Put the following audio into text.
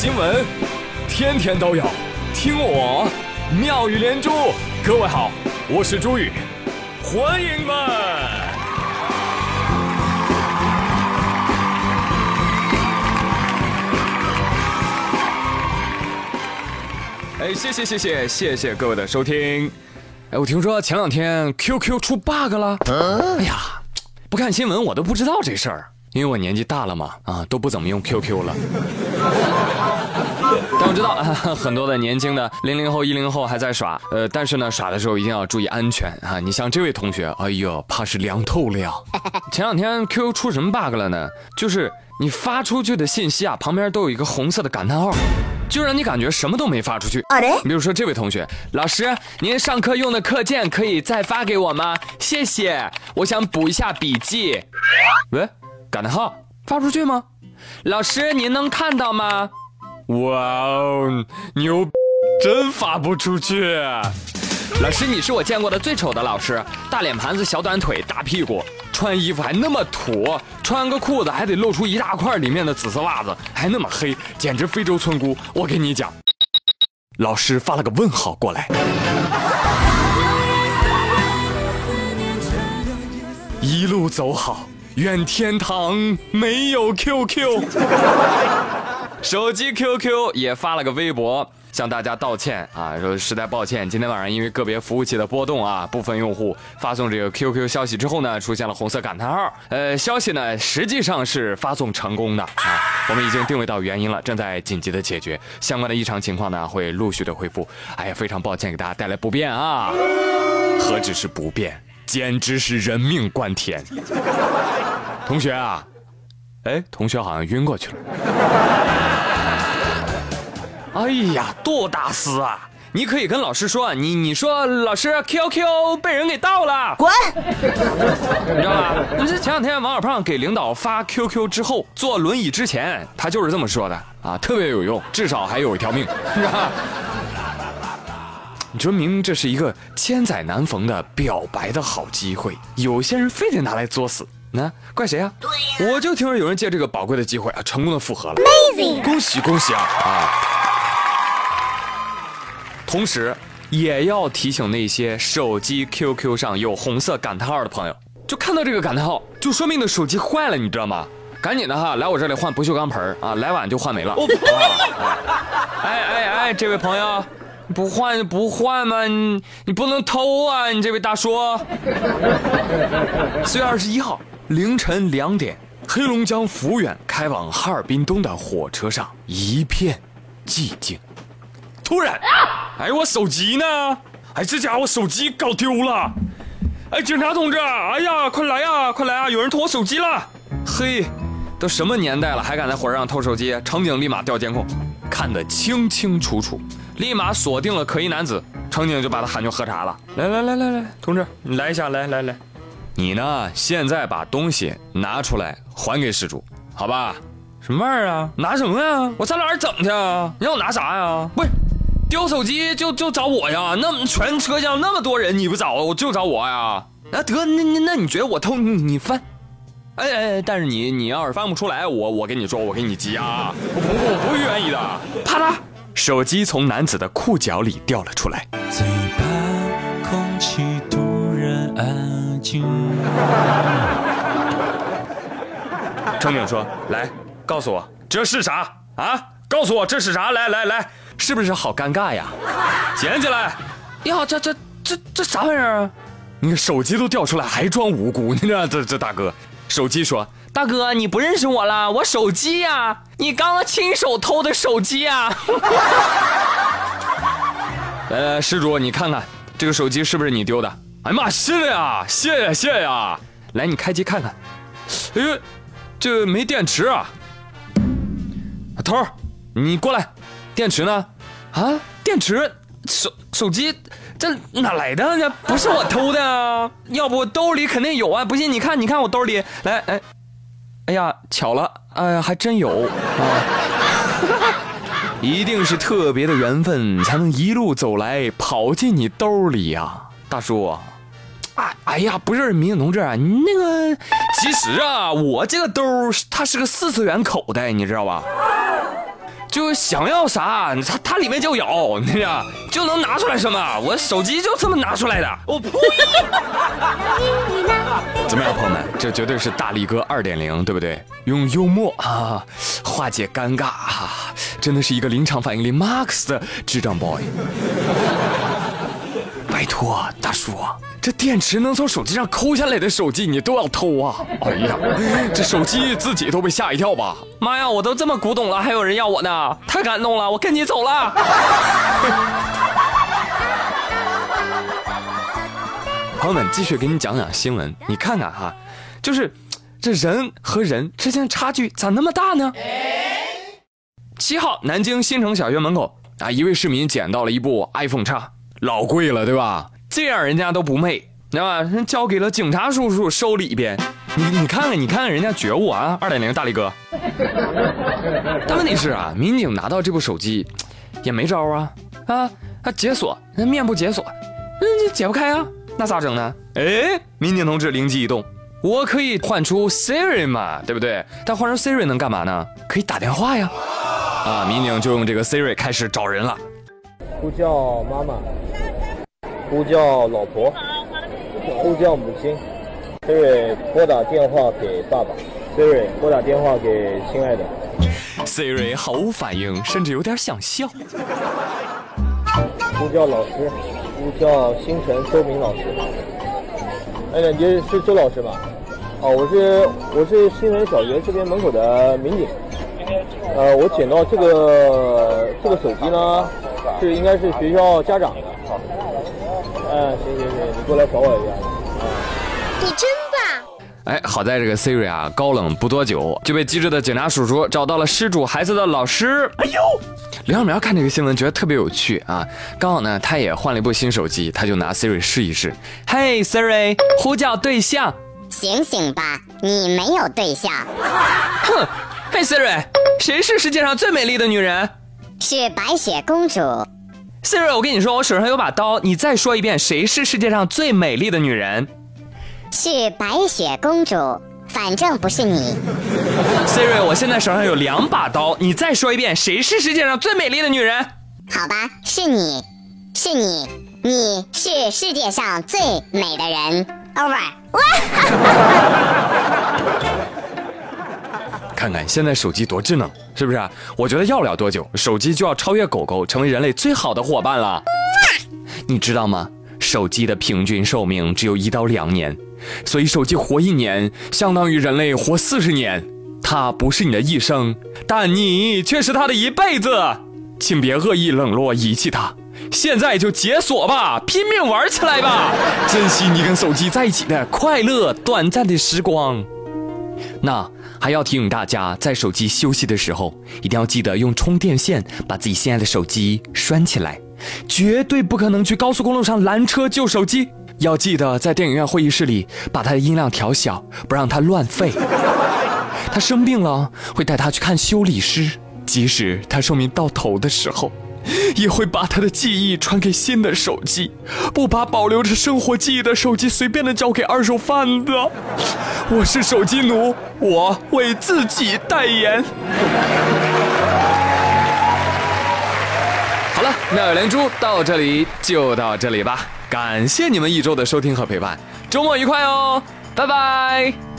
新闻，天天都有，听我妙语连珠。各位好，我是朱宇，欢迎们。哎，谢谢谢谢谢谢各位的收听。哎，我听说前两天 QQ 出 bug 了。哎呀，不看新闻我都不知道这事儿。因为我年纪大了嘛，啊，都不怎么用 QQ 了。知道 很多的年轻的零零后、一零后还在耍，呃，但是呢，耍的时候一定要注意安全啊！你像这位同学，哎呦，怕是凉透了呀。前两天 QQ 出什么 bug 了呢？就是你发出去的信息啊，旁边都有一个红色的感叹号，就让你感觉什么都没发出去。比如说这位同学，老师，您上课用的课件可以再发给我吗？谢谢，我想补一下笔记。喂？感叹号发出去吗？老师，您能看到吗？哇哦，牛，真发不出去。老师，你是我见过的最丑的老师，大脸盘子、小短腿、大屁股，穿衣服还那么土，穿个裤子还得露出一大块里面的紫色袜子，还那么黑，简直非洲村姑。我跟你讲，老师发了个问号过来。一路走好。愿天堂没有 QQ，手机 QQ 也发了个微博向大家道歉啊，说实在抱歉，今天晚上因为个别服务器的波动啊，部分用户发送这个 QQ 消息之后呢，出现了红色感叹号。呃，消息呢实际上是发送成功的啊，我们已经定位到原因了，正在紧急的解决相关的异常情况呢，会陆续的恢复。哎呀，非常抱歉给大家带来不便啊，何止是不便。简直是人命关天，同学啊，哎，同学好像晕过去了。哎呀，杜大师啊！你可以跟老师说，你你说老师 QQ 被人给盗了，滚！你知道吧？就是前两天王小胖给领导发 QQ 之后，坐轮椅之前，他就是这么说的啊，特别有用，至少还有一条命，是吧？你说明明这是一个千载难逢的表白的好机会，有些人非得拿来作死，那怪谁啊？对我就听说有人借这个宝贵的机会啊，成功的复合了，Amazing！恭喜恭喜啊啊！同时也要提醒那些手机 QQ 上有红色感叹号的朋友，就看到这个感叹号，就说明你的手机坏了，你知道吗？赶紧的哈，来我这里换不锈钢盆啊，来晚就换没了。哎哎哎，这位朋友。不换不换吗？你你不能偷啊！你这位大叔。四月二十一号凌晨两点，黑龙江抚远开往哈尔滨东的火车上一片寂静。突然，哎，我手机呢？哎，这家伙手机搞丢了！哎，警察同志，哎呀，快来呀，快来啊！有人偷我手机了！嘿，都什么年代了，还敢在火车上偷手机？乘警立马调监控，看得清清楚楚。立马锁定了可疑男子，乘警就把他喊去喝茶了。来来来来来，同志，你来一下，来来来，你呢？现在把东西拿出来还给失主，好吧？什么玩意儿啊？拿什么呀？我上哪儿整去啊？你让我拿啥呀？不是，丢手机就就找我呀？那全车厢那么多人，你不找我就找我呀？那得，那那那你觉得我偷你你翻？哎哎，但是你你要是翻不出来，我我跟你说，我给你急啊！我不我不愿意的，啪嗒。手机从男子的裤脚里掉了出来。最怕空气突然安静。乘警说：“来，告诉我这是啥啊？告诉我这是啥？来来来，是不是好尴尬呀？捡起来。呀，这这这这啥玩意儿啊？你看手机都掉出来，还装无辜？你这这这大哥，手机说。”大哥，你不认识我了？我手机呀，你刚刚亲手偷的手机呀！啊！来来，施主，你看看这个手机是不是你丢的？哎呀妈，是的呀，谢谢谢呀！来，你开机看看。哎呦，这没电池啊！头儿，你过来，电池呢？啊，电池，手手机这哪来的？这不是我偷的啊！要不兜里肯定有啊！不信你看，你看我兜里，来，哎。哎呀，巧了，哎呀，还真有啊！一定是特别的缘分，才能一路走来跑进你兜里呀，大叔！啊，哎呀，不是民警同志，你那个，其实啊，我这个兜它是个四次元口袋，你知道吧？就想要啥，它它里面就有，你知道，就能拿出来什么。我手机就这么拿出来的。我呸！怎么样，朋友们？这绝对是大力哥二点零，对不对？用幽默啊化解尴尬啊，真的是一个临场反应力 max 的智障 boy。拜托，大叔。这电池能从手机上抠下来的手机，你都要偷啊！哎呀，这手机自己都被吓一跳吧！妈呀，我都这么古董了，还有人要我呢，太感动了！我跟你走了。朋友们，继续给你讲讲新闻，你看看哈，就是这人和人之间差距咋那么大呢？七号，南京新城小学门口啊，一位市民捡到了一部 iPhone 叉，老贵了，对吧？这样人家都不昧，知道吧？人交给了警察叔叔收里边。你你看看，你看看人家觉悟啊！二点零大力哥。但问题是啊，民警拿到这部手机，也没招啊啊！他解锁，那面部解锁，嗯解不开啊，那咋整呢？哎，民警同志灵机一动，我可以换出 Siri 嘛，对不对？但换成 Siri 能干嘛呢？可以打电话呀！啊，民警就用这个 Siri 开始找人了，呼叫妈妈。呼叫老婆，呼叫母亲，Siri 拨打电话给爸爸，Siri 拨打电话给亲爱的，Siri 毫无反应，甚至有点想笑。呼叫老师，呼叫星辰周明老师。哎，你是周老师吧？哦，我是我是新城小学这边门口的民警。呃，我捡到这个这个手机呢，是应该是学校家长的。嗯，行行行，你过来找我一下。你真棒！哎，好在这个 Siri 啊，高冷不多久就被机智的警察叔叔找到了失主孩子的老师。哎呦，刘小苗看这个新闻觉得特别有趣啊，刚好呢，他也换了一部新手机，他就拿 Siri 试一试。嘿，Siri，呼叫对象。醒醒吧，你没有对象。哼，嘿，Siri，谁是世界上最美丽的女人？是白雪公主。Siri，我跟你说，我手上有把刀，你再说一遍，谁是世界上最美丽的女人？是白雪公主，反正不是你。Siri，我现在手上有两把刀，你再说一遍，谁是世界上最美丽的女人？好吧，是你，是你，你是世界上最美的人。Over。看看现在手机多智能，是不是？我觉得要不了多久，手机就要超越狗狗，成为人类最好的伙伴了。你知道吗？手机的平均寿命只有一到两年，所以手机活一年相当于人类活四十年。它不是你的一生，但你却是它的一辈子。请别恶意冷落遗弃它，现在就解锁吧，拼命玩起来吧，珍惜你跟手机在一起的快乐短暂的时光。那。还要提醒大家，在手机休息的时候，一定要记得用充电线把自己心爱的手机拴起来，绝对不可能去高速公路上拦车救手机。要记得在电影院会议室里把它的音量调小，不让它乱吠。他生病了，会带他去看修理师，即使他寿命到头的时候。也会把他的记忆传给新的手机，不把保留着生活记忆的手机随便的交给二手贩子。我是手机奴，我为自己代言。好了，妙语连珠到这里就到这里吧，感谢你们一周的收听和陪伴，周末愉快哦，拜拜。